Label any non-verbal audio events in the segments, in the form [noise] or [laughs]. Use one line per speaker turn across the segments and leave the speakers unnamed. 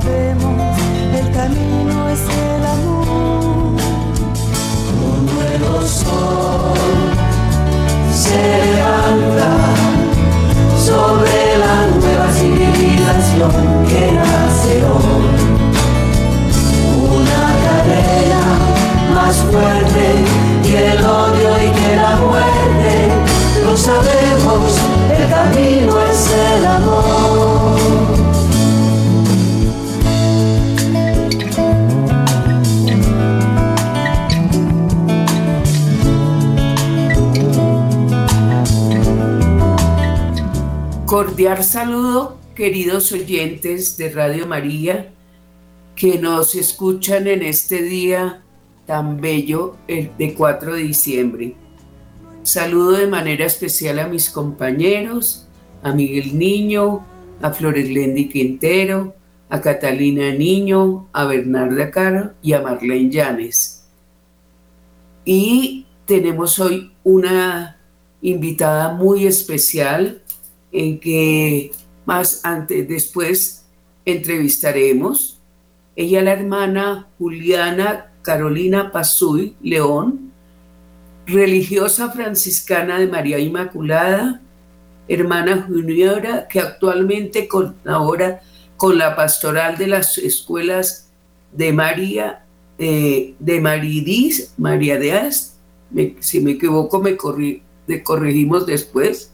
sabemos, el camino es el amor.
Un nuevo sol se levanta sobre la nueva civilización que nace hoy. Una cadena más fuerte que el odio y que la muerte. Lo sabemos, el camino es el amor.
Cordial saludo, queridos oyentes de Radio María, que nos escuchan en este día tan bello, el de 4 de diciembre. Saludo de manera especial a mis compañeros, a Miguel Niño, a Flores Lendi Quintero, a Catalina Niño, a Bernarda Caro y a Marlene Llanes. Y tenemos hoy una invitada muy especial, en que más antes, después entrevistaremos. Ella, la hermana Juliana Carolina Pazuy León, religiosa franciscana de María Inmaculada, hermana juniora que actualmente colabora con la pastoral de las escuelas de María, eh, de Maridis, María de Ast, si me equivoco me corregimos después,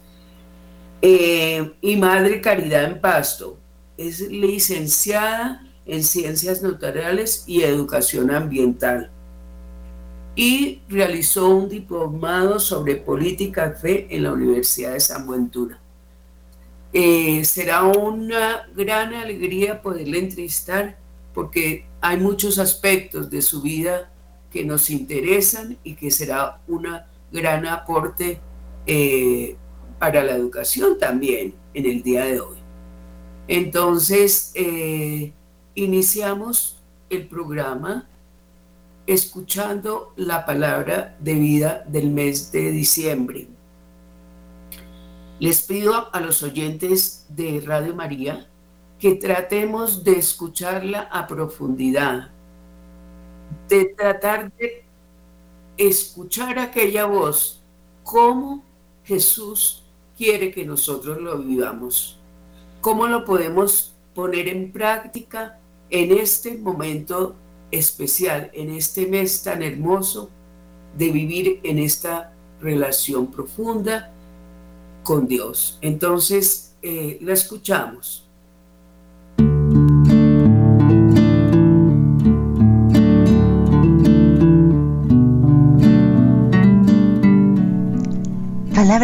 eh, y Madre Caridad en Pasto. Es licenciada en Ciencias Notariales y Educación Ambiental. Y realizó un diplomado sobre política fe en la Universidad de San Buentura. Eh, será una gran alegría poderle entrevistar porque hay muchos aspectos de su vida que nos interesan y que será un gran aporte eh, para la educación también en el día de hoy. Entonces, eh, iniciamos el programa escuchando la palabra de vida del mes de diciembre. Les pido a los oyentes de Radio María que tratemos de escucharla a profundidad, de tratar de escuchar aquella voz, como Jesús quiere que nosotros lo vivamos. ¿Cómo lo podemos poner en práctica en este momento especial, en este mes tan hermoso de vivir en esta relación profunda con Dios? Entonces, eh, la escuchamos.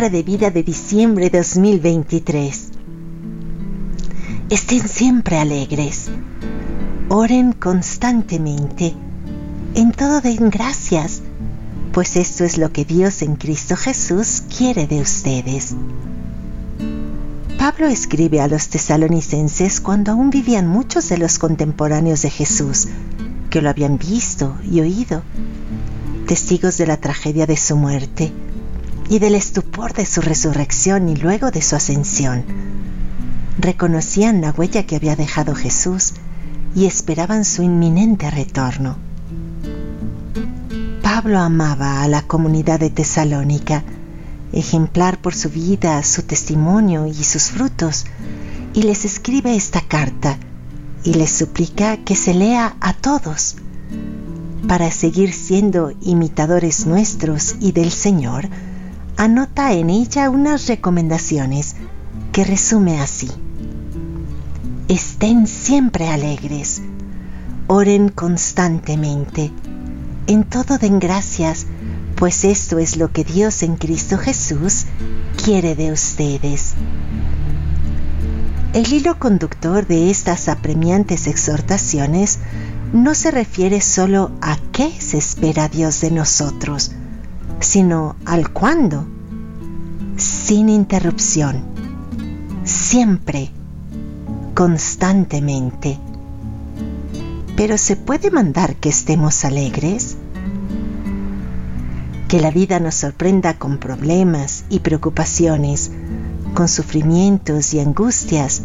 De vida de diciembre 2023. Estén siempre alegres. Oren constantemente. En todo den gracias, pues esto es lo que Dios en Cristo Jesús quiere de ustedes. Pablo escribe a los tesalonicenses cuando aún vivían muchos de los contemporáneos de Jesús, que lo habían visto y oído, testigos de la tragedia de su muerte y del estupor de su resurrección y luego de su ascensión. Reconocían la huella que había dejado Jesús y esperaban su inminente retorno. Pablo amaba a la comunidad de Tesalónica, ejemplar por su vida, su testimonio y sus frutos, y les escribe esta carta y les suplica que se lea a todos. Para seguir siendo imitadores nuestros y del Señor, anota en ella unas recomendaciones que resume así. Estén siempre alegres, oren constantemente, en todo den gracias, pues esto es lo que Dios en Cristo Jesús quiere de ustedes. El hilo conductor de estas apremiantes exhortaciones no se refiere solo a qué se espera Dios de nosotros, sino al cuándo, sin interrupción, siempre, constantemente. Pero ¿se puede mandar que estemos alegres? que la vida nos sorprenda con problemas y preocupaciones, con sufrimientos y angustias,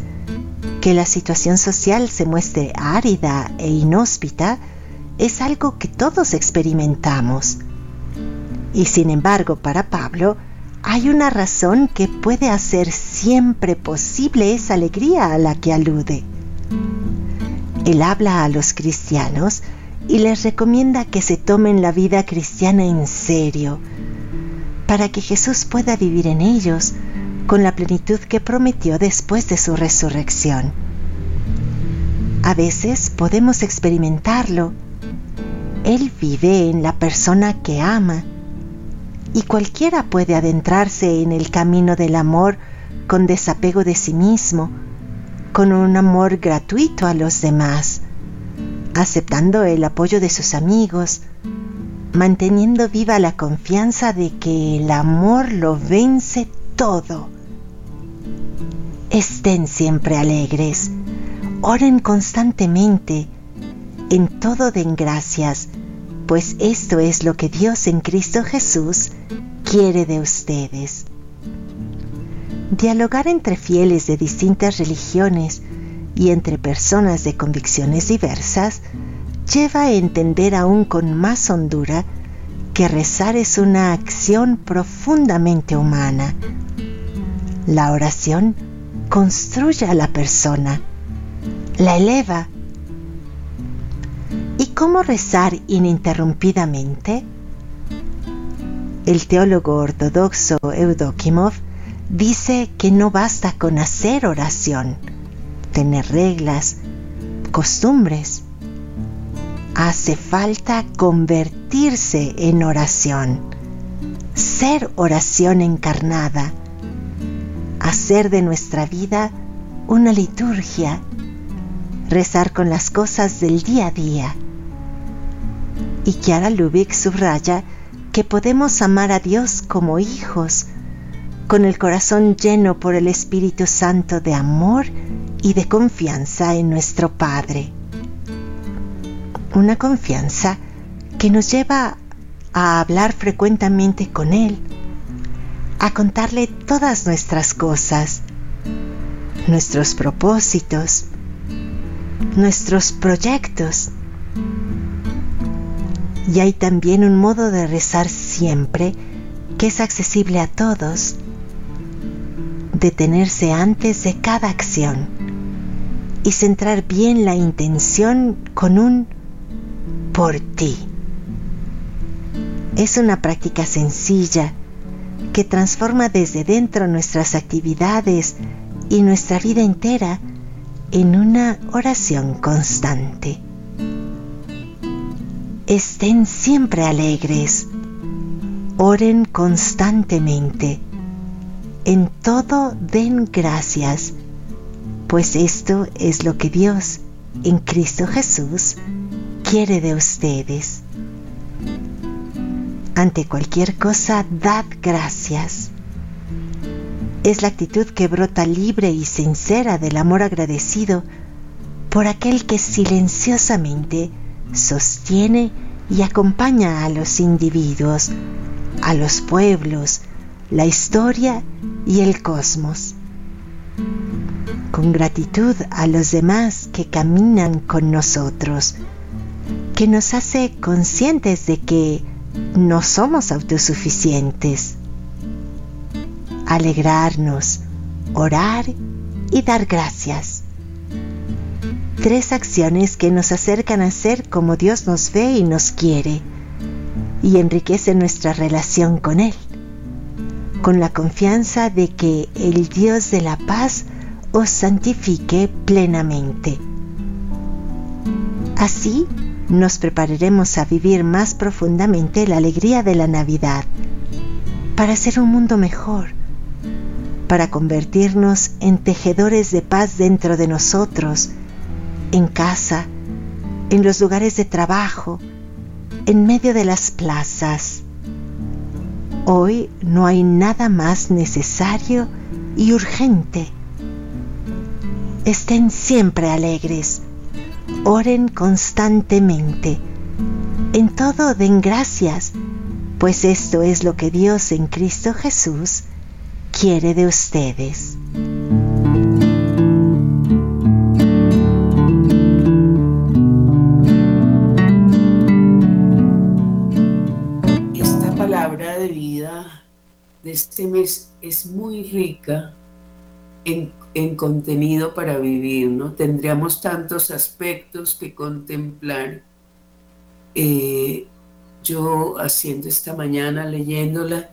que la situación social se muestre árida e inhóspita, es algo que todos experimentamos. Y sin embargo, para Pablo, hay una razón que puede hacer siempre posible esa alegría a la que alude. Él habla a los cristianos y les recomienda que se tomen la vida cristiana en serio, para que Jesús pueda vivir en ellos con la plenitud que prometió después de su resurrección. A veces podemos experimentarlo. Él vive en la persona que ama y cualquiera puede adentrarse en el camino del amor con desapego de sí mismo, con un amor gratuito a los demás aceptando el apoyo de sus amigos, manteniendo viva la confianza de que el amor lo vence todo. Estén siempre alegres, oren constantemente, en todo den gracias, pues esto es lo que Dios en Cristo Jesús quiere de ustedes. Dialogar entre fieles de distintas religiones y entre personas de convicciones diversas lleva a entender aún con más hondura que rezar es una acción profundamente humana. La oración construye a la persona, la eleva. ¿Y cómo rezar ininterrumpidamente? El teólogo ortodoxo Eudokimov dice que no basta con hacer oración, tener reglas, costumbres. Hace falta convertirse en oración, ser oración encarnada, hacer de nuestra vida una liturgia, rezar con las cosas del día a día. Y Kiara Lubick subraya que podemos amar a Dios como hijos, con el corazón lleno por el Espíritu Santo de amor y de confianza en nuestro Padre. Una confianza que nos lleva a hablar frecuentemente con Él, a contarle todas nuestras cosas, nuestros propósitos, nuestros proyectos. Y hay también un modo de rezar siempre que es accesible a todos, detenerse antes de cada acción y centrar bien la intención con un por ti. Es una práctica sencilla que transforma desde dentro nuestras actividades y nuestra vida entera en una oración constante. Estén siempre alegres, oren constantemente, en todo den gracias pues esto es lo que Dios en Cristo Jesús quiere de ustedes. Ante cualquier cosa, dad gracias. Es la actitud que brota libre y sincera del amor agradecido por aquel que silenciosamente sostiene y acompaña a los individuos, a los pueblos, la historia y el cosmos. Con gratitud a los demás que caminan con nosotros, que nos hace conscientes de que no somos autosuficientes. Alegrarnos, orar y dar gracias. Tres acciones que nos acercan a ser como Dios nos ve y nos quiere y enriquecen nuestra relación con Él, con la confianza de que el Dios de la paz os santifique plenamente. Así, nos prepararemos a vivir más profundamente la alegría de la Navidad, para hacer un mundo mejor, para convertirnos en tejedores de paz dentro de nosotros, en casa, en los lugares de trabajo, en medio de las plazas. Hoy no hay nada más necesario y urgente. Estén siempre alegres oren constantemente. En todo den gracias, pues esto es lo que Dios en Cristo Jesús quiere de ustedes.
Este mes es muy rica en en contenido para vivir, ¿no? Tendríamos tantos aspectos que contemplar. Eh, yo haciendo esta mañana, leyéndola,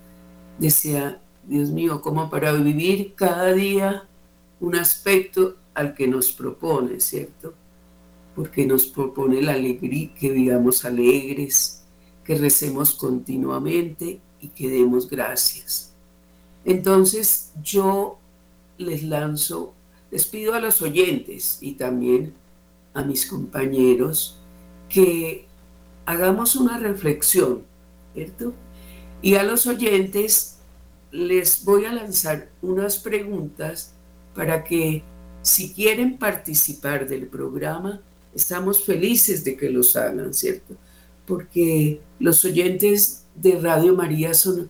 decía, Dios mío, como para vivir cada día un aspecto al que nos propone, ¿cierto? Porque nos propone la alegría, que vivamos alegres, que recemos continuamente y que demos gracias. Entonces yo les lanzo, les pido a los oyentes y también a mis compañeros que hagamos una reflexión, ¿cierto? Y a los oyentes les voy a lanzar unas preguntas para que si quieren participar del programa, estamos felices de que los hagan, ¿cierto? Porque los oyentes de Radio María son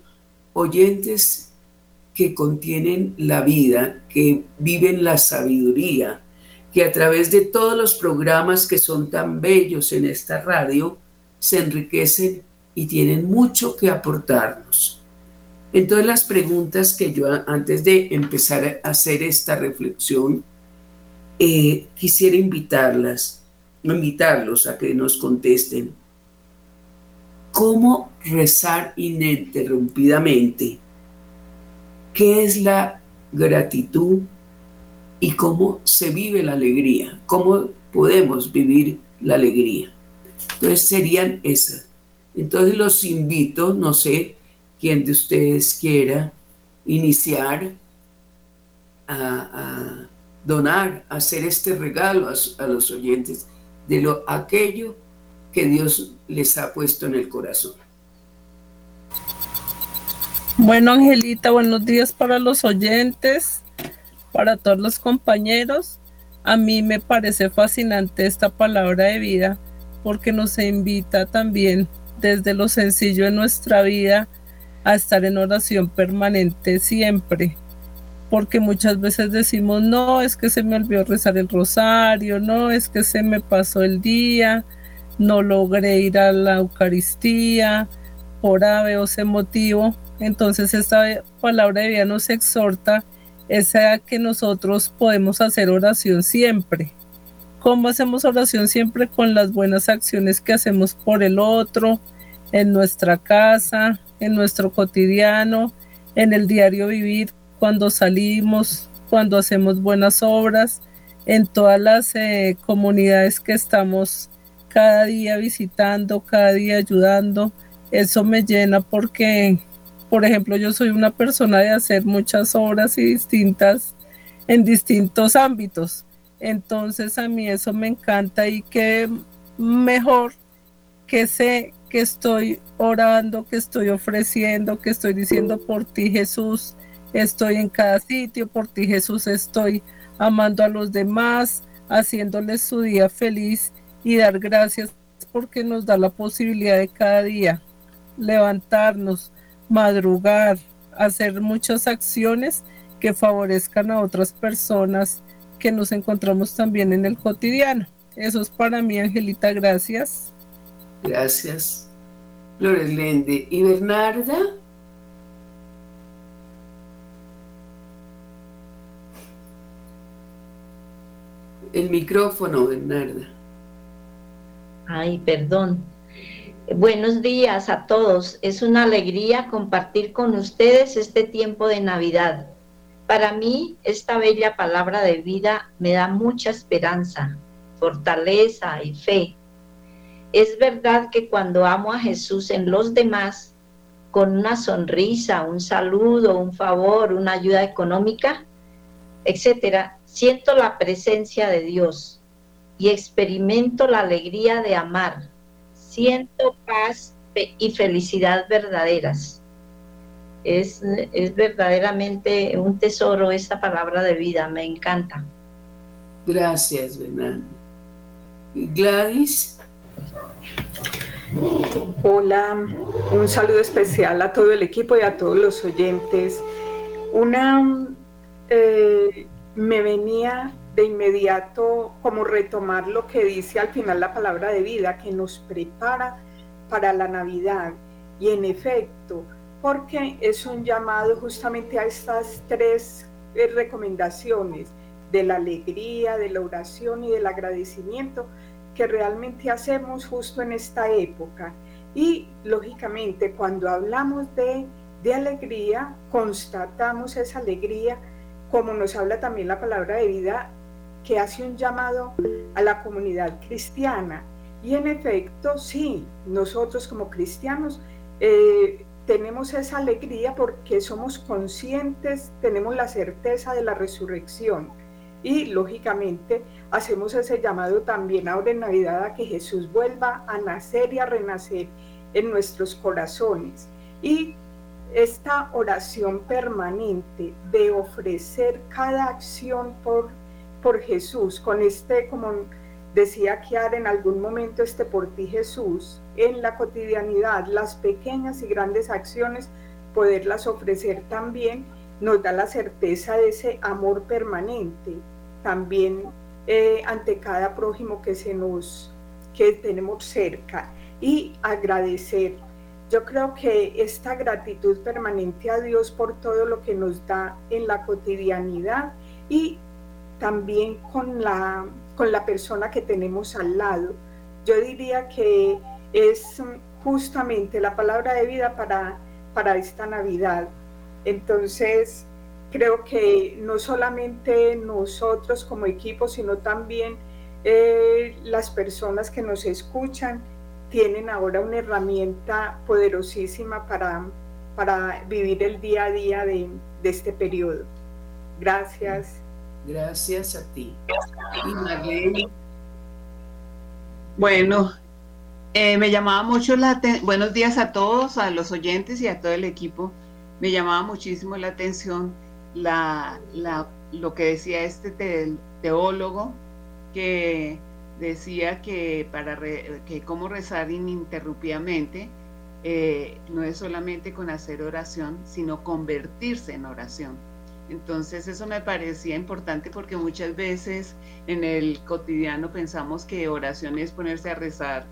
oyentes que contienen la vida, que viven la sabiduría, que a través de todos los programas que son tan bellos en esta radio, se enriquecen y tienen mucho que aportarnos. Entonces las preguntas que yo antes de empezar a hacer esta reflexión, eh, quisiera invitarlas, invitarlos a que nos contesten. ¿Cómo rezar ininterrumpidamente? qué es la gratitud y cómo se vive la alegría, cómo podemos vivir la alegría. Entonces serían esas. Entonces los invito, no sé quién de ustedes quiera iniciar a, donar, hacer este regalo a, a, los oyentes de lo aquello que Dios les ha puesto en el corazón.
Bueno, Angelita, buenos días para los oyentes, para todos los compañeros. A mí me parece fascinante esta palabra de vida porque nos invita también desde lo sencillo de nuestra vida a estar en oración permanente siempre. Porque muchas veces decimos, no, es que se me olvidó rezar el rosario, no, es que se me pasó el día, no logré ir a la Eucaristía, por ave o ese motivo entonces esta palabra de vida nos exhorta es a que nosotros podemos hacer oración siempre. ¿Cómo hacemos oración siempre? Con las buenas acciones que hacemos por el otro, en nuestra casa, en nuestro cotidiano, en el diario vivir, cuando salimos, cuando hacemos buenas obras, en todas las eh, comunidades que estamos cada día visitando, cada día ayudando. Eso me llena porque por ejemplo, yo soy una persona de hacer muchas obras y distintas en distintos ámbitos. Entonces a mí eso me encanta y que mejor que sé que estoy orando, que estoy ofreciendo, que estoy diciendo por ti Jesús, estoy en cada sitio, por ti Jesús estoy amando a los demás, haciéndoles su día feliz y dar gracias porque nos da la posibilidad de cada día levantarnos, madrugar, hacer muchas acciones que favorezcan a otras personas que nos encontramos también en el cotidiano. Eso es para mí, Angelita, gracias.
Gracias. Flores Lende. ¿Y Bernarda? El micrófono, Bernarda.
Ay, perdón. Buenos días a todos. Es una alegría compartir con ustedes este tiempo de Navidad. Para mí, esta bella palabra de vida me da mucha esperanza, fortaleza y fe. Es verdad que cuando amo a Jesús en los demás, con una sonrisa, un saludo, un favor, una ayuda económica, etcétera, siento la presencia de Dios y experimento la alegría de amar siento paz y felicidad verdaderas. Es, es verdaderamente un tesoro esta palabra de vida, me encanta.
Gracias, Bernardo. Gladys.
Hola, un saludo especial a todo el equipo y a todos los oyentes. Una eh, me venía de inmediato como retomar lo que dice al final la palabra de vida, que nos prepara para la Navidad. Y en efecto, porque es un llamado justamente a estas tres eh, recomendaciones de la alegría, de la oración y del agradecimiento que realmente hacemos justo en esta época. Y lógicamente cuando hablamos de, de alegría, constatamos esa alegría, como nos habla también la palabra de vida que hace un llamado a la comunidad cristiana. Y en efecto, sí, nosotros como cristianos eh, tenemos esa alegría porque somos conscientes, tenemos la certeza de la resurrección. Y lógicamente hacemos ese llamado también ahora en Navidad a que Jesús vuelva a nacer y a renacer en nuestros corazones. Y esta oración permanente de ofrecer cada acción por por Jesús, con este, como decía Kiara en algún momento, este por ti Jesús, en la cotidianidad, las pequeñas y grandes acciones, poderlas ofrecer también, nos da la certeza de ese amor permanente, también eh, ante cada prójimo que se nos, que tenemos cerca y agradecer. Yo creo que esta gratitud permanente a Dios por todo lo que nos da en la cotidianidad y también con la, con la persona que tenemos al lado. Yo diría que es justamente la palabra de vida para, para esta Navidad. Entonces, creo que no solamente nosotros como equipo, sino también eh, las personas que nos escuchan tienen ahora una herramienta poderosísima para, para vivir el día a día de, de este periodo. Gracias.
Gracias a ti. Y Marlene.
Bueno, eh, me llamaba mucho la atención, buenos días a todos, a los oyentes y a todo el equipo. Me llamaba muchísimo la atención la, la, lo que decía este teólogo que decía que para que cómo rezar ininterrumpidamente eh, no es solamente con hacer oración, sino convertirse en oración entonces eso me parecía importante porque muchas veces en el cotidiano pensamos que oración es ponerse a rezar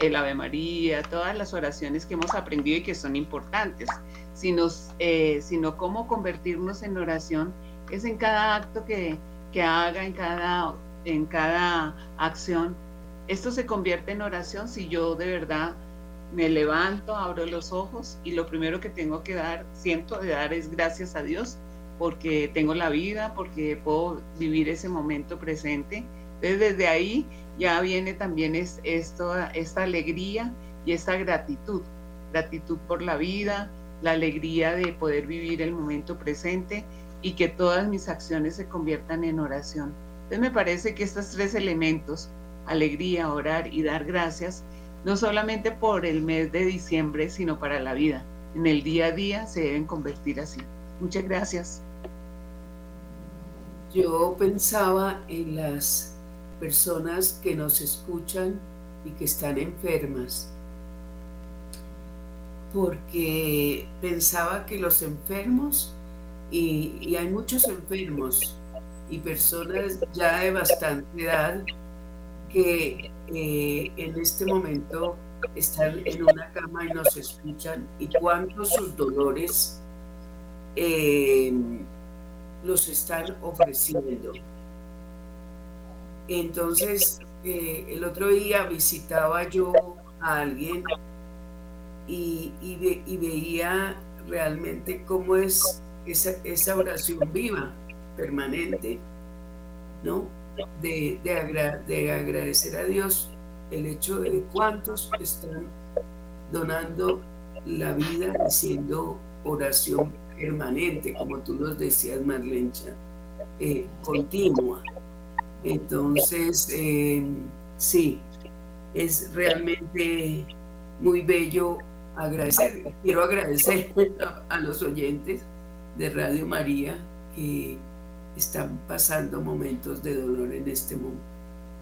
el Ave María, todas las oraciones que hemos aprendido y que son importantes, sino, eh, sino cómo convertirnos en oración es en cada acto que, que haga, en cada, en cada acción. Esto se convierte en oración si yo de verdad me levanto, abro los ojos y lo primero que tengo que dar, siento de dar es gracias a Dios porque tengo la vida, porque puedo vivir ese momento presente. Entonces desde ahí ya viene también es esta alegría y esta gratitud, gratitud por la vida, la alegría de poder vivir el momento presente y que todas mis acciones se conviertan en oración. Entonces me parece que estos tres elementos, alegría, orar y dar gracias, no solamente por el mes de diciembre, sino para la vida. En el día a día se deben convertir así. Muchas gracias.
Yo pensaba en las personas que nos escuchan y que están enfermas, porque pensaba que los enfermos, y, hay muchos enfermos y personas ya de bastante edad que eh, en este momento están en una cama y nos escuchan y cuántos sus dolores eh, los están ofreciendo. Entonces, eh, el otro día visitaba yo a alguien y, veía realmente cómo es esa, esa, oración viva, permanente, ¿no? De, de agradecer a Dios el hecho de cuántos están donando la vida haciendo oración permanente, como tú nos decías, Marlencha, eh, continua. Entonces, eh, sí, es realmente muy bello agradecer. Quiero agradecer [laughs] a, los oyentes de Radio María que están pasando momentos de dolor en este mundo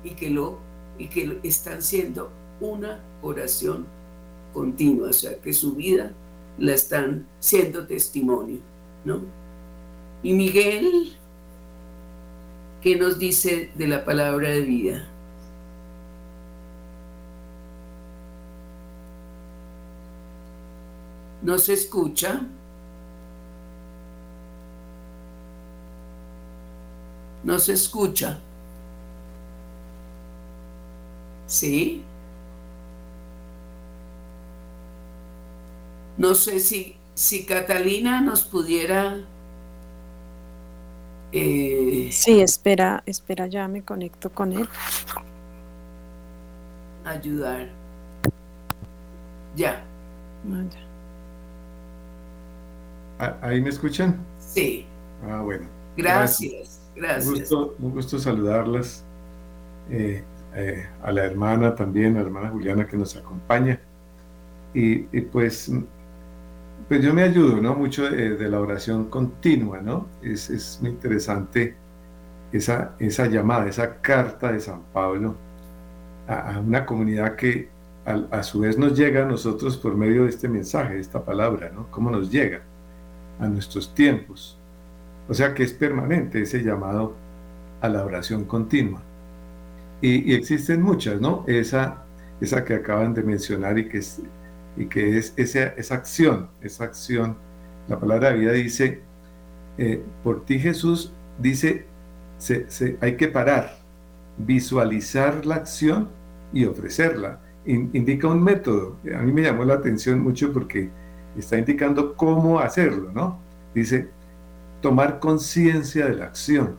y que lo y que están siendo una oración continua, o sea, que su vida la están siendo testimonio, ¿no? Y Miguel, ¿qué nos dice de la palabra de vida? ¿No se escucha? No se escucha. ¿Sí? No sé si, si Catalina nos pudiera...
Eh, sí, espera, espera, ya me conecto con él.
Ayudar. Ya.
Ah, ¿Ahí me escuchan?
Sí.
Ah, bueno.
Gracias, gracias.
Un gusto, un gusto saludarlas. Eh, eh, a la hermana también, a la hermana Juliana que nos acompaña. Y, pues, pues yo me ayudo, ¿no? Mucho de, la oración continua, ¿no? Es, es, muy interesante esa, esa llamada, esa carta de San Pablo a, una comunidad que a, su vez nos llega a nosotros por medio de este mensaje, de esta palabra, ¿no? ¿Cómo nos llega a nuestros tiempos? O sea que es permanente ese llamado a la oración continua. Y, existen muchas, ¿no? Esa, esa que acaban de mencionar y que es, y que es esa, esa acción, esa acción. La palabra de vida dice, eh, por ti Jesús, dice, se, hay que parar, visualizar la acción y ofrecerla. indica un método. A mí me llamó la atención mucho porque está indicando cómo hacerlo, ¿no? Dice, tomar conciencia de la acción.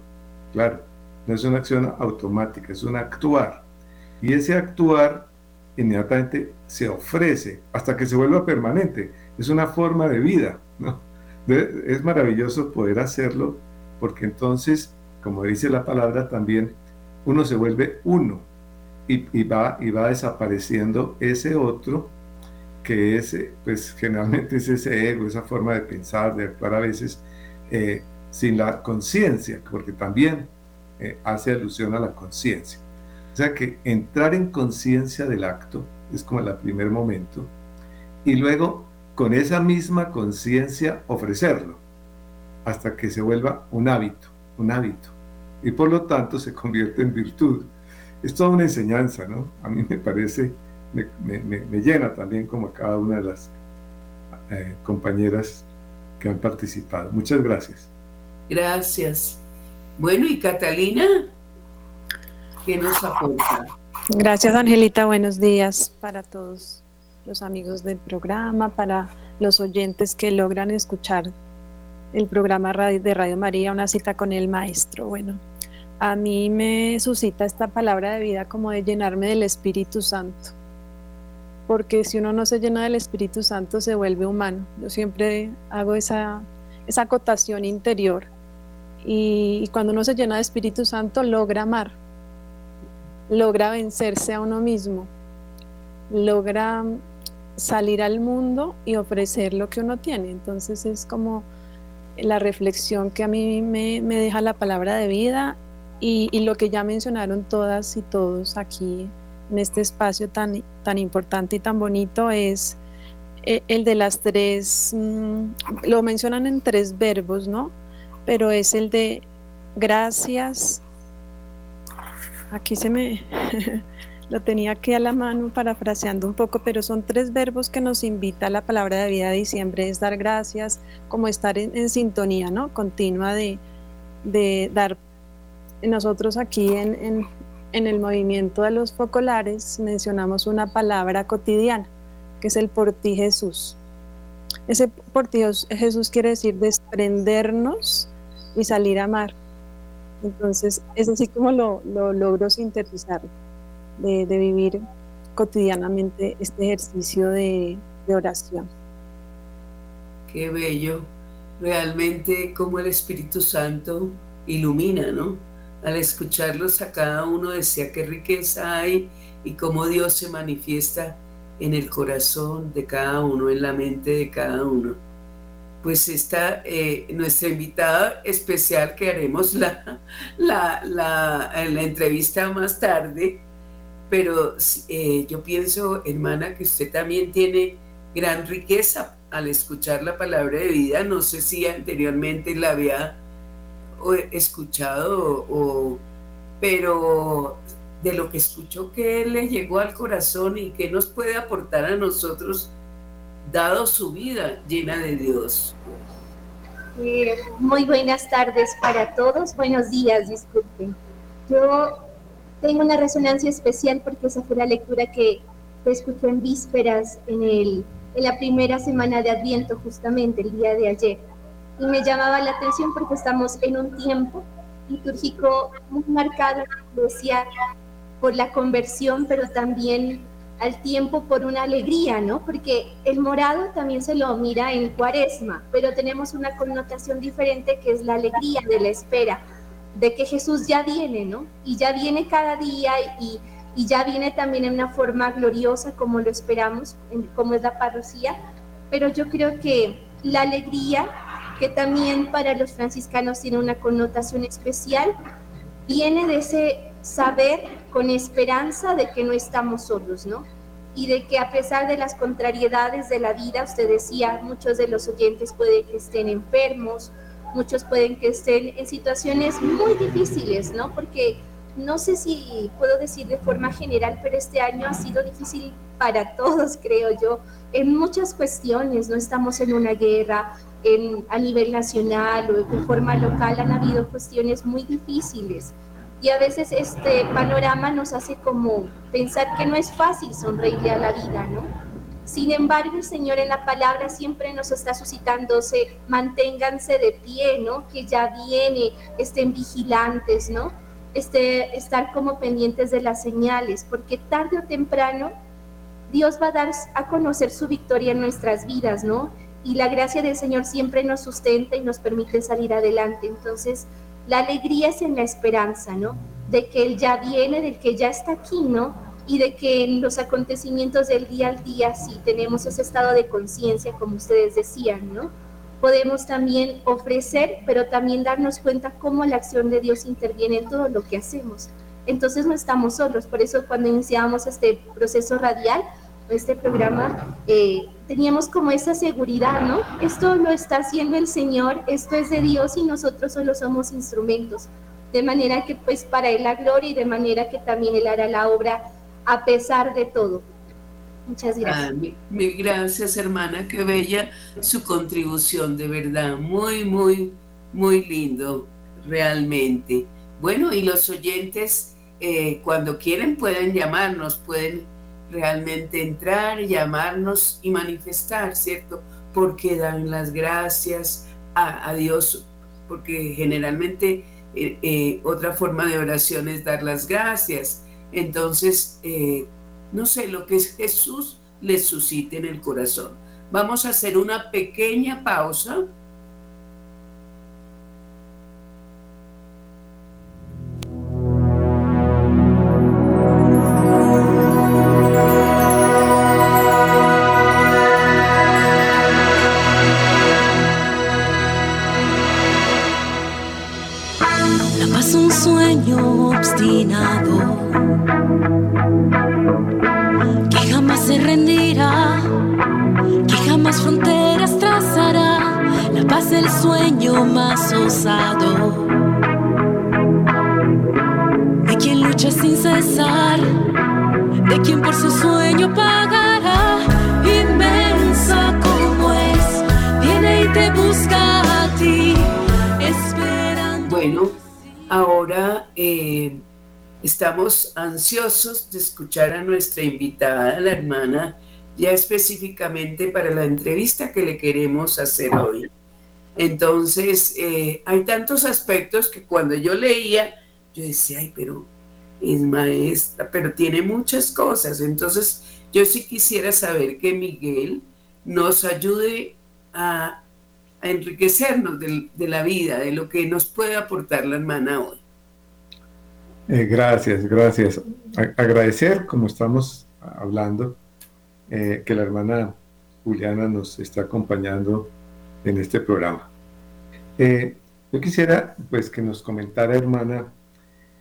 Claro, no es una acción automática, es un actuar. Y ese actuar inmediatamente se ofrece hasta que se vuelva permanente. Es una forma de vida. ¿no? es maravilloso poder hacerlo porque entonces, como dice la palabra también, uno se vuelve uno y, va, y va desapareciendo ese otro que es, pues generalmente es ese ego, esa forma de pensar, de actuar a veces eh, sin la conciencia, porque también eh, hace alusión a la conciencia. O sea que entrar en conciencia del acto es como el primer momento y luego con esa misma conciencia ofrecerlo hasta que se vuelva un hábito, un hábito y por lo tanto se convierte en virtud. Es toda una enseñanza, ¿no? A mí me parece, me, llena también como a cada una de las eh, compañeras que han participado. Muchas gracias.
Gracias. Bueno, y Catalina,
Gracias, Angelita. Buenos días para todos los amigos del programa, para los oyentes que logran escuchar el programa de Radio María, una cita con el maestro. Bueno, a mí me suscita esta palabra de vida como de llenarme del Espíritu Santo, porque si uno no se llena del Espíritu Santo se vuelve humano. Yo siempre hago esa, esa acotación interior y, cuando uno se llena de Espíritu Santo logra amar, logra vencerse a uno mismo, logra salir al mundo y ofrecer lo que uno tiene. Entonces es como la reflexión que a mí me, deja la palabra de vida y, lo que ya mencionaron todas y todos aquí en este espacio tan, tan importante y tan bonito es eh, el de las tres, mm, lo mencionan en tres verbos, ¿no? Pero es el de gracias. Aquí se me, [laughs] lo tenía aquí a la mano parafraseando un poco, pero son tres verbos que nos invita a la palabra de vida de diciembre, es dar gracias, como estar en, sintonía, ¿no? Continua de, de, dar, nosotros aquí en, en, en el movimiento de los focolares mencionamos una palabra cotidiana, que es el por ti Jesús. Ese por ti Jesús quiere decir desprendernos y salir a amar. Entonces, es así como lo, lo logro sintetizar de, vivir cotidianamente este ejercicio de, oración.
Qué bello, realmente como el Espíritu Santo ilumina, ¿no? Al escucharlos a cada uno decía qué riqueza hay y cómo Dios se manifiesta en el corazón de cada uno, en la mente de cada uno. Pues está eh, nuestra invitada especial que haremos la, la, la, la entrevista más tarde, pero eh, yo pienso, hermana, que usted también tiene gran riqueza al escuchar la palabra de vida. No sé si anteriormente la había escuchado, o, pero de lo que escuchó que le llegó al corazón y que nos puede aportar a nosotros, dado su vida llena de Dios.
Eh, muy buenas tardes para todos, buenos días, disculpen. Yo tengo una resonancia especial porque esa fue la lectura que escuché en vísperas en, el, en la primera semana de Adviento, justamente el día de ayer. Y me llamaba la atención porque estamos en un tiempo litúrgico muy marcado decía, por la conversión, pero también al tiempo por una alegría, ¿no? Porque el morado también se lo mira en cuaresma, pero tenemos una connotación diferente que es la alegría de la espera de que Jesús ya viene, ¿no? Y ya viene cada día y, ya viene también en una forma gloriosa como lo esperamos, como es la parrocía, pero yo creo que la alegría, que también para los franciscanos tiene una connotación especial, viene de ese saber con esperanza de que no estamos solos, ¿no? Y de que a pesar de las contrariedades de la vida, usted decía, muchos de los oyentes pueden que estén enfermos, muchos pueden que estén en situaciones muy difíciles, ¿no? Porque no sé si puedo decir de forma general, pero este año ha sido difícil para todos, [laughs] creo yo, en muchas cuestiones. No estamos en una guerra a nivel nacional o de forma local, han habido cuestiones muy difíciles. Y a veces este panorama nos hace como pensar que no es fácil sonreírle a la vida, ¿no? Sin embargo, el Señor en la palabra siempre nos está suscitándose, manténganse de pie, ¿no? Que ya viene, estén vigilantes, ¿no? Este, estar como pendientes de las señales, porque tarde o temprano Dios va a dar a conocer su victoria en nuestras vidas, ¿no? Y la gracia del Señor siempre nos sustenta y nos permite salir adelante. Entonces, la alegría es en la esperanza, ¿no? De que Él ya viene, de que ya está aquí, ¿no? y de que en los acontecimientos del día al día, si tenemos ese estado de conciencia, como ustedes decían, ¿no? Podemos también ofrecer, pero también darnos cuenta cómo la acción de Dios interviene en todo lo que hacemos. Entonces no estamos solos, por eso cuando iniciamos este proceso radial, este programa, eh, teníamos como esa seguridad, ¿no? Esto lo está haciendo el Señor, esto es de Dios y nosotros solo somos instrumentos. De manera que pues para Él la gloria y de manera que también Él hará la obra a pesar de todo. Muchas gracias.
Ah, mil, gracias, hermana. Qué bella su contribución, de verdad. Muy, muy, muy lindo, realmente. Bueno, y los oyentes, eh, cuando quieren, pueden llamarnos, pueden realmente entrar, llamarnos y manifestar, ¿cierto? Porque dan las gracias a, Dios, porque generalmente eh, eh, otra forma de oración es dar las gracias entonces, eh, no sé, lo que Jesús les suscite en el corazón. Vamos a hacer una pequeña pausa
el sueño más osado de quien lucha sin cesar, de quien por su sueño pagará, inmensa como es, viene y te busca a ti, esperando.
Bueno, ahora eh, estamos ansiosos de escuchar a nuestra invitada, la hermana, ya específicamente para la entrevista que le queremos hacer hoy. Entonces, eh, hay tantos aspectos que cuando yo leía, yo decía, ay, pero es maestra, pero tiene muchas cosas. Entonces, yo sí quisiera saber que Miguel nos ayude a, enriquecernos de, la vida, de lo que nos puede aportar la hermana hoy.
Eh, gracias, gracias. agradecer, como estamos hablando, eh, que la hermana Juliana nos está acompañando en este programa. Eh, yo quisiera pues que nos comentara, hermana,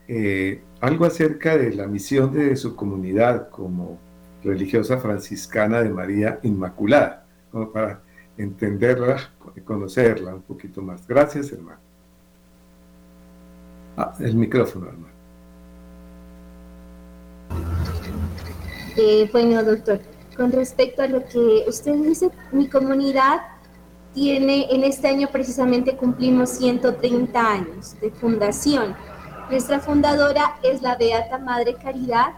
eh, algo acerca de la misión de su comunidad como religiosa franciscana de María Inmaculada, como para entenderla y conocerla un poquito más. Gracias, hermano. Ah, el micrófono, hermano.
Eh, bueno, doctor, con respecto a lo que usted dice, mi comunidad tiene, en este año precisamente cumplimos 130 años de fundación. Nuestra fundadora es la Beata Madre Caridad,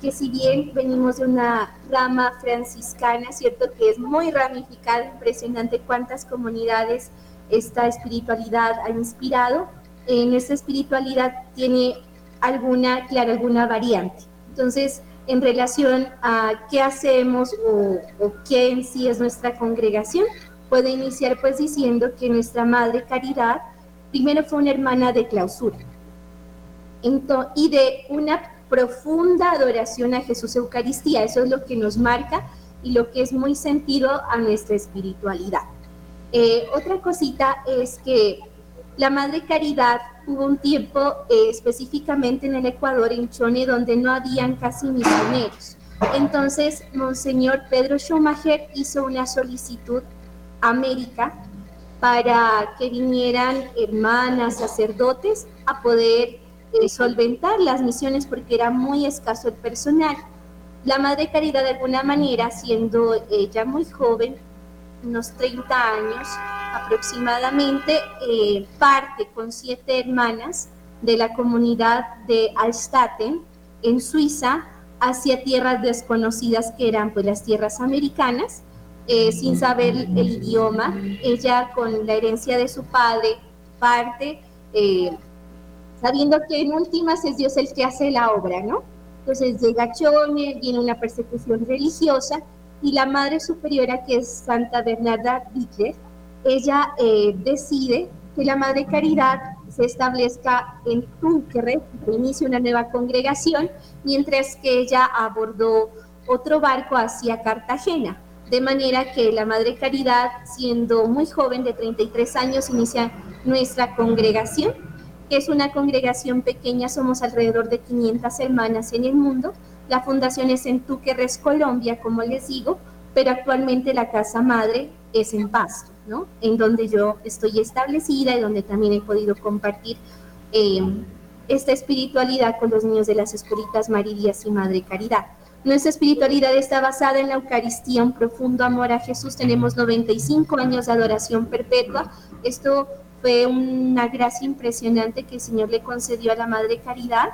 que si bien venimos de una rama franciscana, cierto que es muy ramificada, impresionante cuántas comunidades esta espiritualidad ha inspirado, en esta espiritualidad tiene alguna, claro, alguna variante. Entonces, en relación a qué hacemos o, qué en sí es nuestra congregación, puede iniciar pues diciendo que nuestra Madre Caridad primero fue una hermana de clausura y de una profunda adoración a Jesús Eucaristía. Eso es lo que nos marca y lo que es muy sentido a nuestra espiritualidad. Eh, otra cosita es que la Madre Caridad hubo un tiempo eh, específicamente en el Ecuador, en Chone, donde no habían casi misioneros. Entonces, Monseñor Pedro Schumacher hizo una solicitud América para que vinieran hermanas, sacerdotes, a poder eh, solventar las misiones porque era muy escaso el personal. La Madre Caridad, de alguna manera, siendo ella muy joven, unos 30 años aproximadamente, eh, parte con siete hermanas de la comunidad de Alstaten en Suiza hacia tierras desconocidas que eran pues las tierras americanas, eh, sin saber el idioma. Ella con la herencia de su padre parte eh, sabiendo que en últimas es Dios el que hace la obra, ¿no? Entonces llega Chone, viene una persecución religiosa y la Madre Superiora, que es Santa Bernarda Hitler, ella eh, decide que la Madre Caridad se establezca en Túnquerre, que inicie una nueva congregación, mientras que ella abordó otro barco hacia Cartagena. De manera que la Madre Caridad, siendo muy joven, de 33 años, inicia nuestra congregación, que es una congregación pequeña, somos alrededor de 500 hermanas en el mundo, la fundación es en Túquerres, Colombia, como les digo, pero actualmente la casa madre es en Pasto, ¿no? En donde yo estoy establecida y donde también he podido compartir eh, esta espiritualidad con los niños de las escuelitas Marías y Madre Caridad. Nuestra espiritualidad está basada en la Eucaristía, un profundo amor a Jesús. Tenemos 95 años de adoración perpetua. Esto fue una gracia impresionante que el Señor le concedió a la Madre Caridad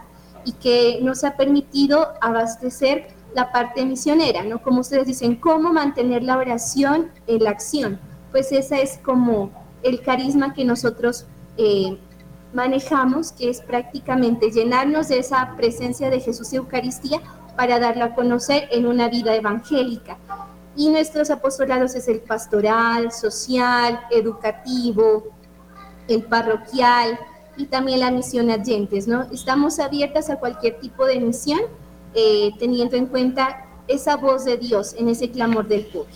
y que nos ha permitido abastecer la parte misionera, ¿no? Como ustedes dicen, ¿cómo mantener la oración en la acción? Pues esa es como el carisma que nosotros eh, manejamos, que es prácticamente llenarnos de esa presencia de Jesús y Eucaristía para darla a conocer en una vida evangélica. Y nuestros apostolados es el pastoral, social, educativo, el parroquial, y también la misión Agentes, ¿no? Estamos abiertas a cualquier tipo de misión, eh, teniendo en cuenta esa voz de Dios en ese clamor del pueblo.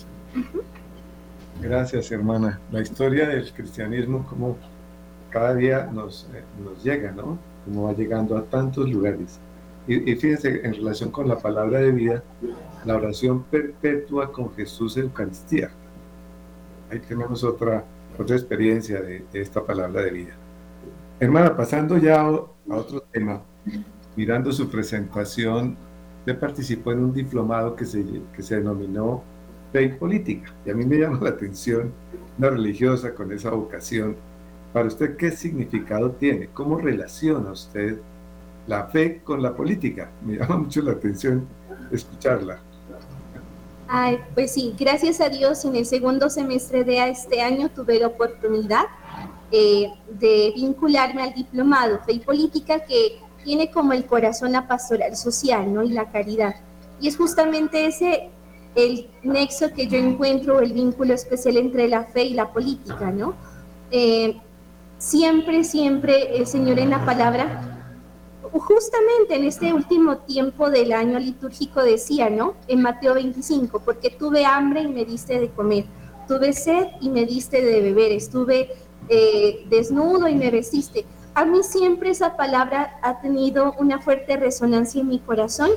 Gracias, hermana. La historia del cristianismo, como cada día nos, eh, nos llega, ¿no? Como va llegando a tantos lugares. Y, y, fíjense, en relación con la palabra de vida, la oración perpetua con Jesús Eucaristía. Ahí tenemos otra, otra experiencia de, esta palabra de vida. Hermana, pasando ya a otro tema, mirando su presentación, usted participó en un diplomado que se, que se denominó Fe y Política, y a mí me llama la atención una religiosa con esa vocación. Para usted, ¿qué significado tiene? ¿Cómo relaciona usted la fe con la política? Me llama [laughs] mucho la atención escucharla.
Ay, pues sí, gracias a Dios en el segundo semestre de este año tuve la oportunidad eh, de vincularme al diplomado Fe y Política que tiene como el corazón la pastoral social ¿no? y la caridad. Y es justamente ese el nexo que yo encuentro, el vínculo especial entre la fe y la política, ¿no? Eh, siempre, siempre el Señor en la palabra justamente en este último tiempo del año litúrgico decía, ¿no? En Mateo 25, porque tuve hambre y me diste de comer, tuve sed y me diste de beber, estuve eh, desnudo y me vestiste. A mí siempre esa palabra ha tenido una fuerte resonancia en mi corazón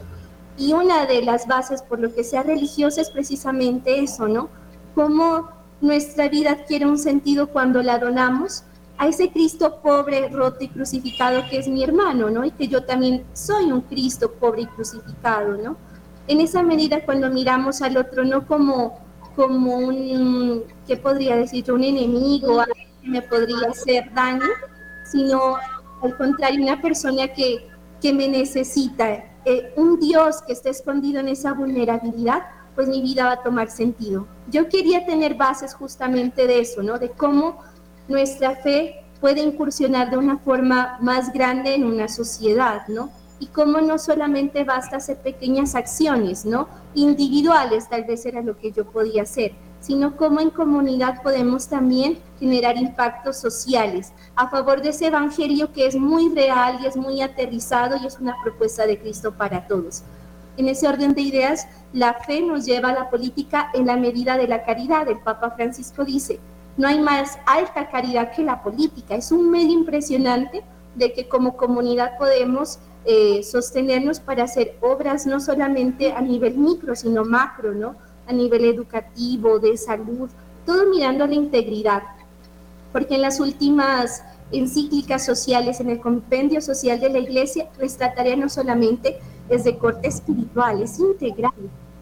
y una de las bases por lo que sea religiosa es precisamente eso, ¿no? Cómo nuestra vida adquiere un sentido cuando la donamos a ese Cristo pobre, roto y crucificado que es mi hermano, ¿no? Y que yo también soy un Cristo pobre y crucificado, ¿no? En esa medida cuando miramos al otro no como, como un, ¿qué podría decir? Un enemigo, alguien que me podría hacer daño, sino al contrario, una persona que, que me necesita, eh, un Dios que está escondido en esa vulnerabilidad, pues mi vida va a tomar sentido. Yo quería tener bases justamente de eso, ¿no? De cómo nuestra fe puede incursionar de una forma más grande en una sociedad, ¿no? Y cómo no solamente basta hacer pequeñas acciones, ¿no? Individuales tal vez era lo que yo podía hacer, sino cómo en comunidad podemos también generar impactos sociales a favor de ese evangelio que es muy real y es muy aterrizado y es una propuesta de Cristo para todos. En ese orden de ideas, la fe nos lleva a la política en la medida de la caridad. El Papa Francisco dice, no hay más alta caridad que la política. Es un medio impresionante de que como comunidad podemos eh, sostenernos para hacer obras no solamente a nivel micro, sino macro, ¿no? A nivel educativo, de salud, todo mirando la integridad. Porque en las últimas encíclicas sociales, en el compendio social de la Iglesia, nuestra tarea no solamente es de corte espiritual, es integral.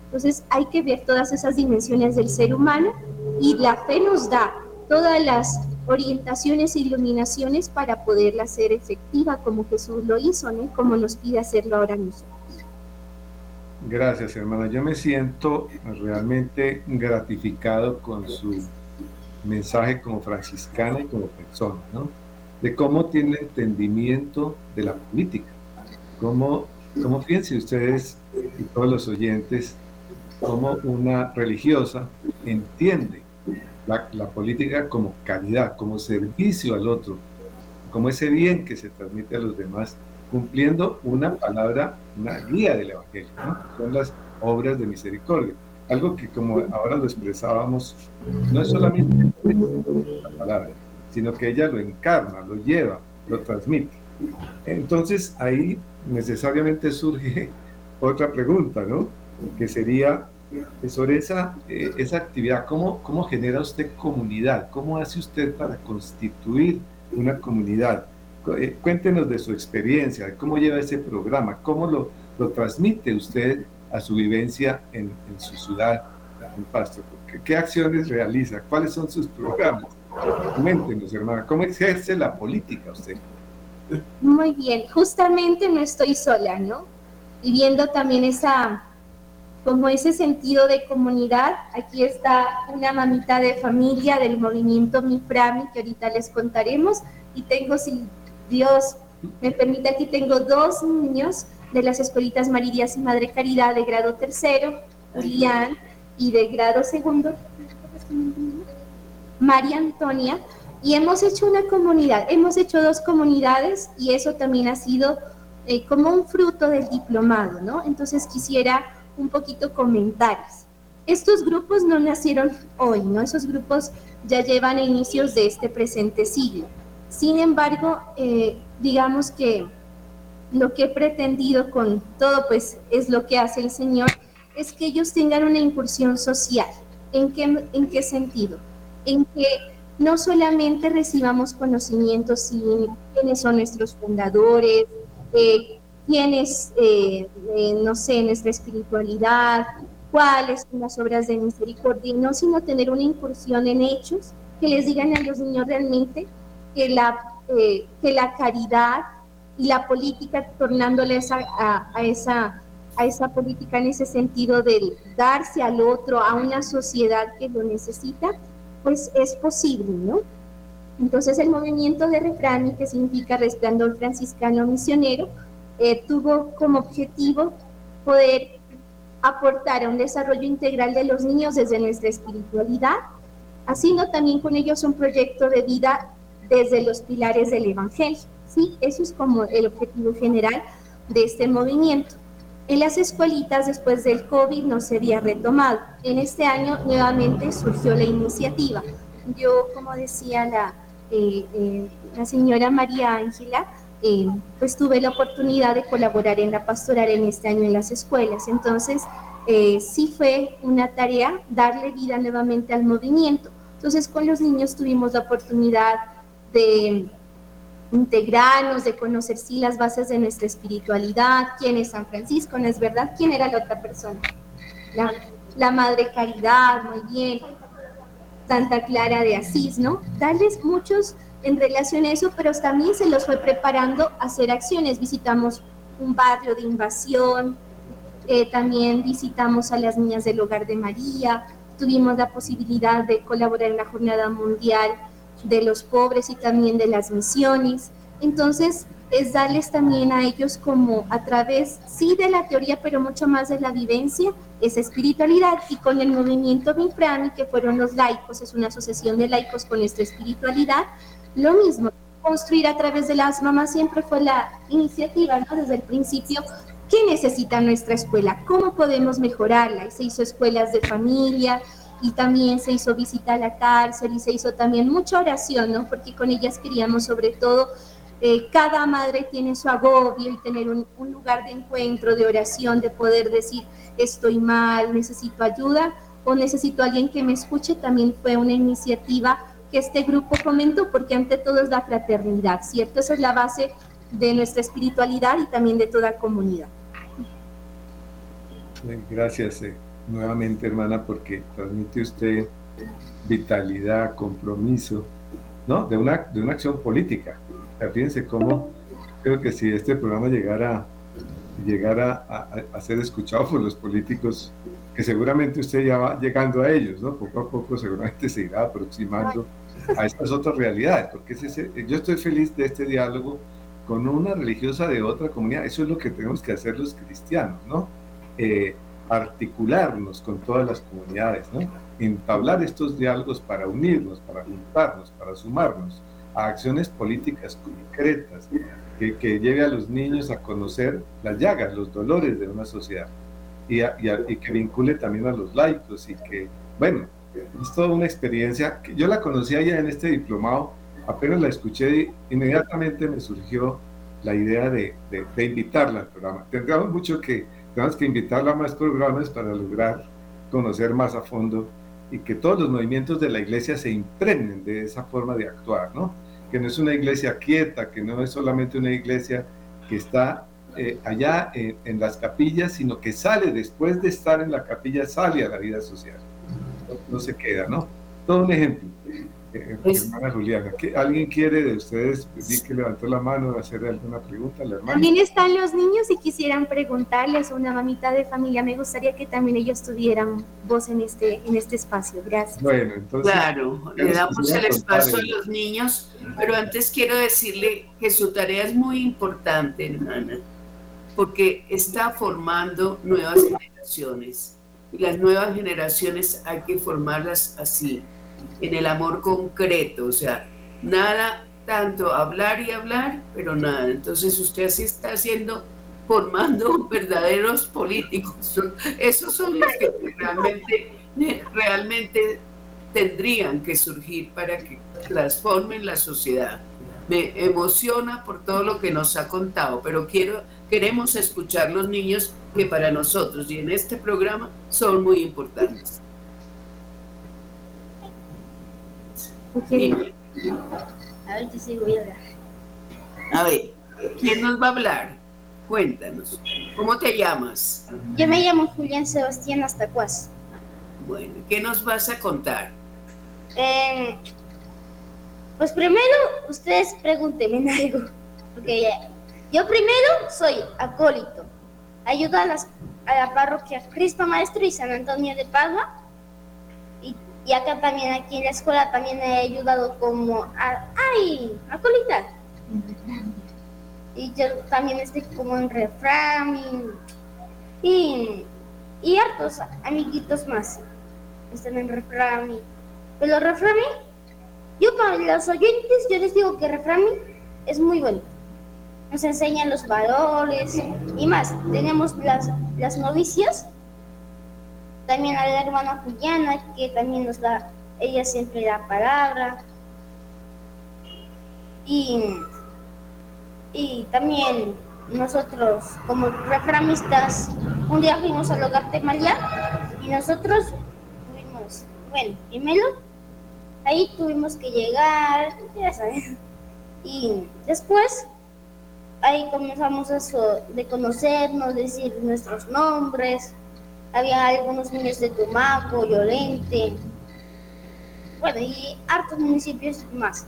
Entonces hay que ver todas esas dimensiones del ser humano y la fe nos da todas las orientaciones e iluminaciones para poderla hacer efectiva como Jesús lo hizo, ¿no? como nos pide hacerlo ahora mismo.
Gracias, hermana. Yo me siento realmente gratificado con su mensaje como franciscana y como persona, ¿no? De cómo tiene entendimiento de la política. Cómo, cómo fíjense ustedes y todos los oyentes, cómo una religiosa entiende la, política como caridad, como servicio al otro, como ese bien que se transmite a los demás, cumpliendo una palabra, una guía del Evangelio, son las obras de misericordia. Algo que como ahora lo expresábamos, no es solamente la palabra, sino que ella lo encarna, lo lleva, lo transmite. Entonces ahí necesariamente surge otra pregunta, ¿no? Que sería, sobre esa, eh, esa actividad, ¿cómo, ¿cómo genera usted comunidad? ¿Cómo hace usted para constituir una comunidad? Eh, cuéntenos de su experiencia, cómo lleva ese programa, cómo lo, lo transmite usted a su vivencia en, su ciudad, en Pasto. ¿Qué, ¿Qué, acciones realiza? ¿Cuáles son sus programas? Cuéntenos, hermana, ¿cómo ejerce la política usted?
Muy bien, justamente no estoy sola, ¿no? Y viendo también esa como ese sentido de comunidad. Aquí está una mamita de familia del movimiento Miframi que ahorita les contaremos. Y tengo, si Dios me permite, aquí tengo dos niños de las escuelitas Marías y Madre Caridad de grado tercero, Julián, y de grado segundo, María Antonia. Y hemos hecho una comunidad, hemos hecho dos comunidades y eso también ha sido eh, como un fruto del diplomado, ¿no? Entonces quisiera un poquito comentarios. Estos grupos no nacieron hoy, ¿no? Esos grupos ya llevan inicios de este presente siglo. Sin embargo, eh, digamos que lo que he pretendido con todo, pues es lo que hace el Señor, es que ellos tengan una incursión social. ¿En qué, en qué sentido? En que no solamente recibamos conocimientos si quiénes son nuestros fundadores, eh, quiénes, eh, eh, no sé, nuestra espiritualidad, cuáles son las obras de misericordia, no, sino tener una incursión en hechos que les digan a los niños realmente que la, que la caridad y la política, tornándoles a, a, esa, a esa política en ese sentido de darse al otro, a una sociedad que lo necesita, pues es posible, ¿no? Entonces el movimiento de Refrani, que significa Resplandor Franciscano Misionero, eh, tuvo como objetivo poder aportar a un desarrollo integral de los niños desde nuestra espiritualidad, haciendo también con ellos un proyecto de vida desde los pilares del Evangelio. ¿sí? Eso es como el objetivo general de este movimiento. En las escuelitas después del COVID no se había retomado. En este año nuevamente surgió la iniciativa. Yo, como decía la, eh, eh, la señora María Ángela, eh, pues tuve la oportunidad de colaborar en la pastoral en este año en las escuelas. Entonces, sí fue una tarea darle vida nuevamente al movimiento. Entonces, con los niños tuvimos la oportunidad de integrarnos, de conocer sí las bases de nuestra espiritualidad, quién es San Francisco, no es verdad, quién era la otra persona. La, Madre Caridad, muy bien. Santa Clara de Asís, ¿no? Darles muchos en relación a eso, pero también se los fue preparando a hacer acciones. Visitamos un barrio de invasión, eh, también visitamos a las niñas del Hogar de María, tuvimos la posibilidad de colaborar en la Jornada Mundial de los pobres y también de las misiones. Entonces, es darles también a ellos como a través, sí, de la teoría, pero mucho más de la vivencia, esa espiritualidad. Y con el movimiento Binfrani, que fueron los laicos, es una asociación de laicos con nuestra espiritualidad, lo mismo. Construir a través de las mamás siempre fue la iniciativa, ¿no? Desde el principio, ¿qué necesita nuestra escuela? ¿Cómo podemos mejorarla? Y se hizo escuelas de familia, y también se hizo visita a la cárcel y se hizo también mucha oración, ¿no? Porque con ellas queríamos sobre todo, eh, cada madre tiene su agobio y tener un, lugar de encuentro, de oración, de poder decir, estoy mal, necesito ayuda o necesito alguien que me escuche, también fue una iniciativa que este grupo comentó, porque ante todo es la fraternidad, ¿cierto? Esa es la base de nuestra espiritualidad y también de toda comunidad.
Gracias. Eh nuevamente, hermana, porque transmite usted vitalidad, compromiso, ¿no? De una, de una acción política. fíjense cómo creo que si este programa llegara, llegara a, ser escuchado por los políticos, que seguramente usted ya va llegando a ellos, ¿no? Poco a poco seguramente se irá aproximando a estas otras realidades, porque yo estoy feliz de este diálogo con una religiosa de otra comunidad, eso es lo que tenemos que hacer los cristianos, ¿no? Eh, articularnos con todas las comunidades, ¿no? entablar estos diálogos para unirnos, para juntarnos, para sumarnos a acciones políticas concretas que, que lleve a los niños a conocer las llagas, los dolores de una sociedad y, y, que vincule también a los laicos y que, bueno, es toda una experiencia que yo la conocía ya en este diplomado, apenas la escuché, inmediatamente me surgió la idea de, de, de invitarla al programa. Tendríamos mucho que tenemos que invitarla a más programas para lograr conocer más a fondo y que todos los movimientos de la iglesia se impregnen de esa forma de actuar, ¿no? Que no es una iglesia quieta, que no es solamente una iglesia que está eh, allá en, las capillas, sino que sale después de estar en la capilla, sale a la vida social. no se queda, ¿no? Todo un ejemplo. Eh, pues, hermana Juliana, ¿alguien quiere de ustedes que levantó la mano hacer alguna pregunta la hermana?
También están los niños y quisieran preguntarles una mamita de familia. Me gustaría que también ellos tuvieran voz en este, en este espacio. Gracias.
Bueno, entonces. Claro, le damos el espacio a los niños, pero antes quiero decirle que su tarea es muy importante, hermana, porque está formando nuevas generaciones. Y las nuevas generaciones hay que formarlas así en el amor concreto, o sea, nada tanto hablar y hablar, pero nada. Entonces usted así está haciendo, formando [laughs] verdaderos políticos. Esos son los que realmente, realmente tendrían que surgir para que transformen la sociedad. Me emociona por todo lo que nos ha contado, pero quiero, queremos escuchar los niños que para nosotros y en este programa son muy importantes.
A ver, si sí voy a hablar.
A ver, ¿quién nos va a hablar? Cuéntanos. ¿Cómo te llamas?
Yo me llamo Julián Sebastián Astacuaz.
Bueno, ¿qué nos vas a contar?
Eh, pues primero, ustedes pregúntenme [laughs] algo. Porque yo primero soy acólito. Ayudo a, las, a la parroquia Cristo Maestro y San Antonio de Padua. Y, y acá también, aquí en la escuela, también he ayudado como... A, ¡Ay! Acólita. Y yo también estoy como en refrán y, y, hartos amiguitos más están en refrán. Pero refrán, yo para los oyentes, yo les digo que refrán es muy bueno. Nos enseñan los valores y más. Tenemos las, las novicias, también a la hermana Juliana, que también nos da, ella siempre da palabra. Y y también nosotros como reframistas un día fuimos al hogar de María y nosotros tuvimos, bueno, primero ahí tuvimos que llegar, ya saben, y después ahí comenzamos eso de conocernos, decir nuestros nombres, había algunos niños de Tumaco, Llorente, bueno, y hartos municipios más.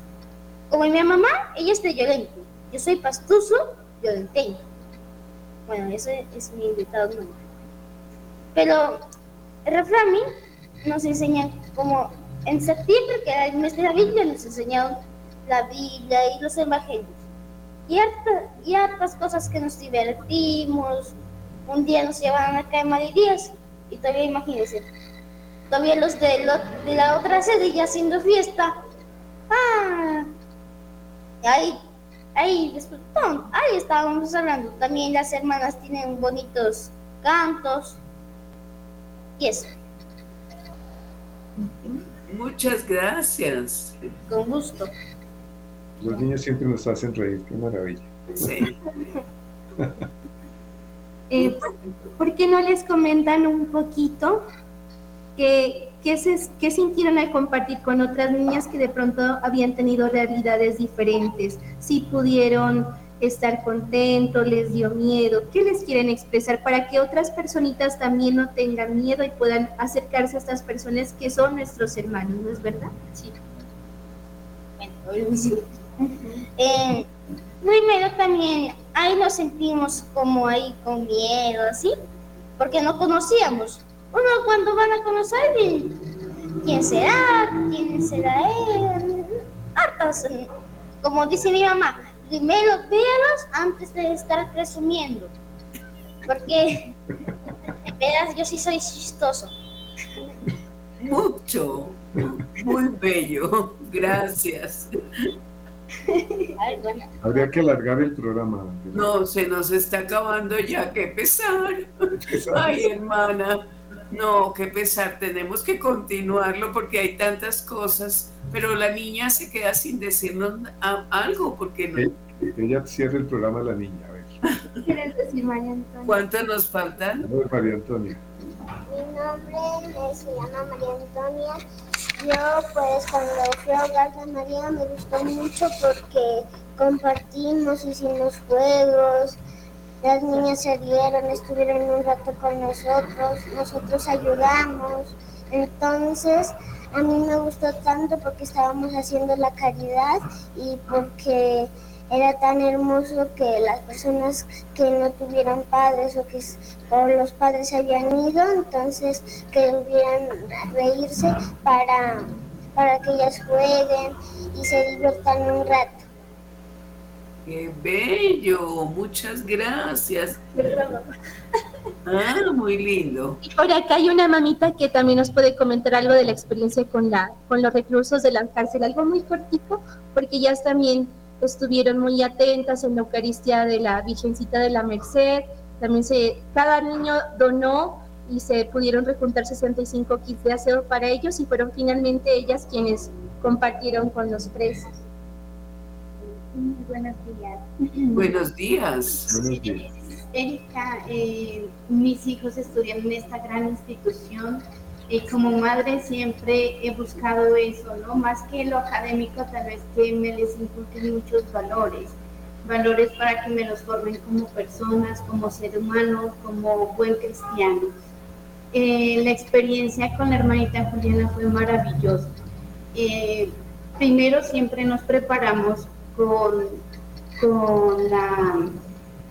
Como mi mamá, ella es de Llorente, yo soy pastuso violenteño. Bueno, ese es mi invitado número. Pero refrán nos enseña como en septiembre, que era el mes de la Biblia, nos enseñaron la Biblia y los evangelios. Y, harta, y hartas cosas que nos divertimos. Un día nos llevaron a de Díaz y todavía imagínense, todavía los de, de la otra sede ya haciendo fiesta. Ah, ahí ahí, después, ahí estábamos hablando. También las hermanas tienen bonitos cantos. Y eso.
Muchas gracias.
Con gusto.
Los niños siempre nos hacen reír, qué maravilla. Sí. [laughs]
eh, ¿Por qué no les comentan un poquito que ¿Qué, ¿Qué sintieron al compartir con otras niñas que de pronto habían tenido realidades diferentes? Si pudieron estar contentos, les dio miedo, ¿qué les quieren expresar para que otras personitas también no tengan miedo y puedan acercarse a estas personas que son nuestros hermanos, ¿no es verdad? Sí. Bueno, sí. Eh, primero también, ahí nos sentimos como ahí con miedo, ¿sí? Porque no conocíamos uno cuando van a conocer quién será, quién será él, hartos, como dice mi mamá, primero véalos antes de estar presumiendo, porque en verdad yo sí soy chistoso.
Mucho, muy bello, gracias.
Habría que alargar el programa.
No, se nos está acabando ya, qué pesar. Ay, hermana. No, qué pesar, tenemos que continuarlo porque hay tantas cosas, pero la niña se queda sin decirnos algo, porque no.
ella cierra el programa la niña, a ver.
¿Qué quieres decir, María Antonia?
¿Cuántos nos faltan?
María Antonia.
Mi nombre se llama María Antonia. Yo, pues, cuando fui a hogar María me gustó mucho porque compartimos, hicimos juegos, las niñas se dieron, estuvieron un rato con nosotros, nosotros ayudamos. Entonces, a mí me gustó tanto porque estábamos haciendo la caridad y porque era tan hermoso que las personas que no tuvieran padres o que los padres se habían ido, entonces que hubieran reírse para, para que ellas jueguen y se diviertan un rato.
¡Qué bello! Muchas gracias. [laughs] Ah, muy lindo.
Y por acá hay una mamita que también nos puede comentar algo de la experiencia con, la, con los reclusos de la cárcel, algo muy cortico, porque ellas también estuvieron muy atentas en la Eucaristía de la Virgencita de la Merced. También se, cada niño donó y se pudieron recuntar 65 kits de aseo para ellos y fueron finalmente ellas quienes compartieron con los presos. [clears throat]
Buenos días.
Buenos días.
Erika, eh, mis hijos estudian en esta gran institución Y como madre siempre he buscado eso, ¿no? Más que lo académico, tal vez que me les inculquen muchos valores, valores para que me los formen como personas, como ser humano, como buen cristiano. Eh, la experiencia con la hermanita Juliana fue maravillosa. Eh, primero siempre nos preparamos con, con la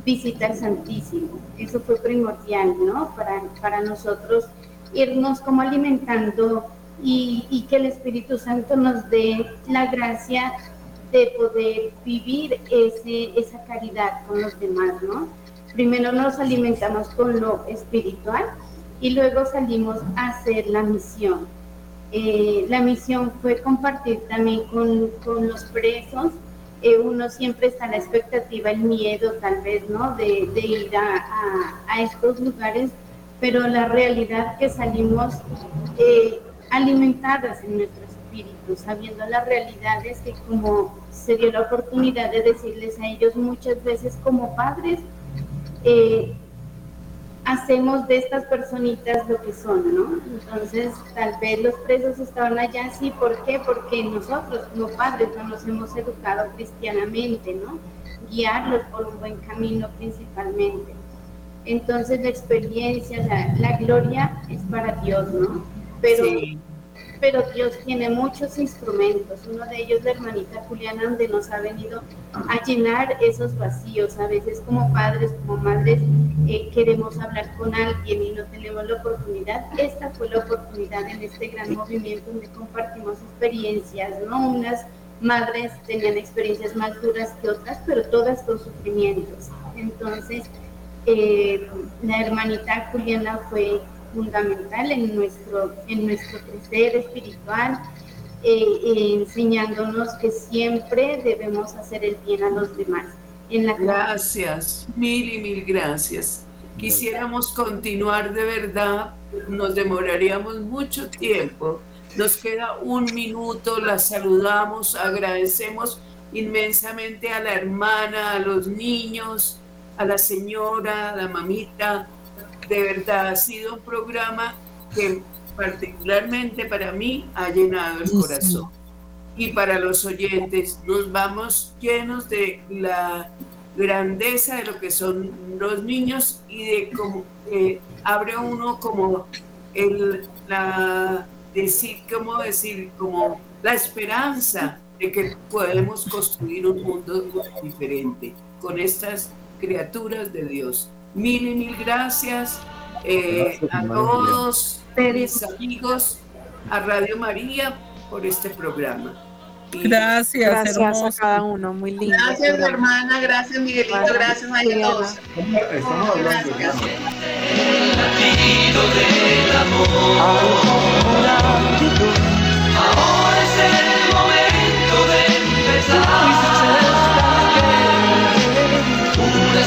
visita al Santísimo. Eso fue primordial, ¿no? Para, para nosotros irnos como alimentando y, y, que el Espíritu Santo nos dé la gracia de poder vivir ese, esa caridad con los demás, ¿no? Primero nos alimentamos con lo espiritual y luego salimos a hacer la misión. Eh, la misión fue compartir también con, con los presos. Eh, uno siempre está a la expectativa, el miedo tal vez, ¿no? De, de ir a, a, a, estos lugares, pero la realidad que salimos eh, alimentadas en nuestro espíritu, sabiendo las realidades que como se dio la oportunidad de decirles a ellos muchas veces como padres, eh, hacemos de estas personitas lo que son, ¿no? Entonces, tal vez los presos estaban allá, sí, ¿por qué? Porque nosotros como padres no nos hemos educado cristianamente, ¿no? Guiarlos por un buen camino principalmente. Entonces, la experiencia, la, la gloria es para Dios, ¿no? Pero sí pero Dios tiene muchos instrumentos. Uno de ellos, la hermanita Juliana, donde nos ha venido a llenar esos vacíos. A veces como padres, como madres, eh, queremos hablar con alguien y no tenemos la oportunidad. Esta fue la oportunidad en este gran movimiento donde compartimos experiencias, ¿no? Unas madres tenían experiencias más duras que otras, pero todas con sufrimientos. Entonces, eh, la hermanita Juliana fue fundamental en nuestro, en nuestro crecer espiritual, eh, eh, enseñándonos que siempre debemos hacer el bien a los demás.
En la gracias, mil y mil gracias. Quisiéramos continuar de verdad, nos demoraríamos mucho tiempo. Nos queda un minuto, la saludamos, agradecemos inmensamente a la hermana, a los niños, a la señora, a la mamita, de verdad ha sido un programa que particularmente para mí ha llenado el corazón. Y para los oyentes nos vamos llenos de la grandeza de lo que son los niños y de cómo eh, abre uno como el la decir cómo decir como la esperanza de que podemos construir un mundo diferente con estas criaturas de Dios. Mil y mil gracias, eh, a todos mis amigos, a Radio María por este programa.
gracias,
gracias a cada uno, muy lindo.
Gracias, hermana, gracias, Miguelito, gracias a todos.
Estamos hablando.
Ahora es el momento de empezar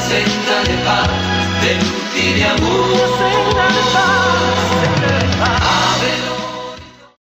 senda de paz, de luz y de amor. Una senda de paz, de paz.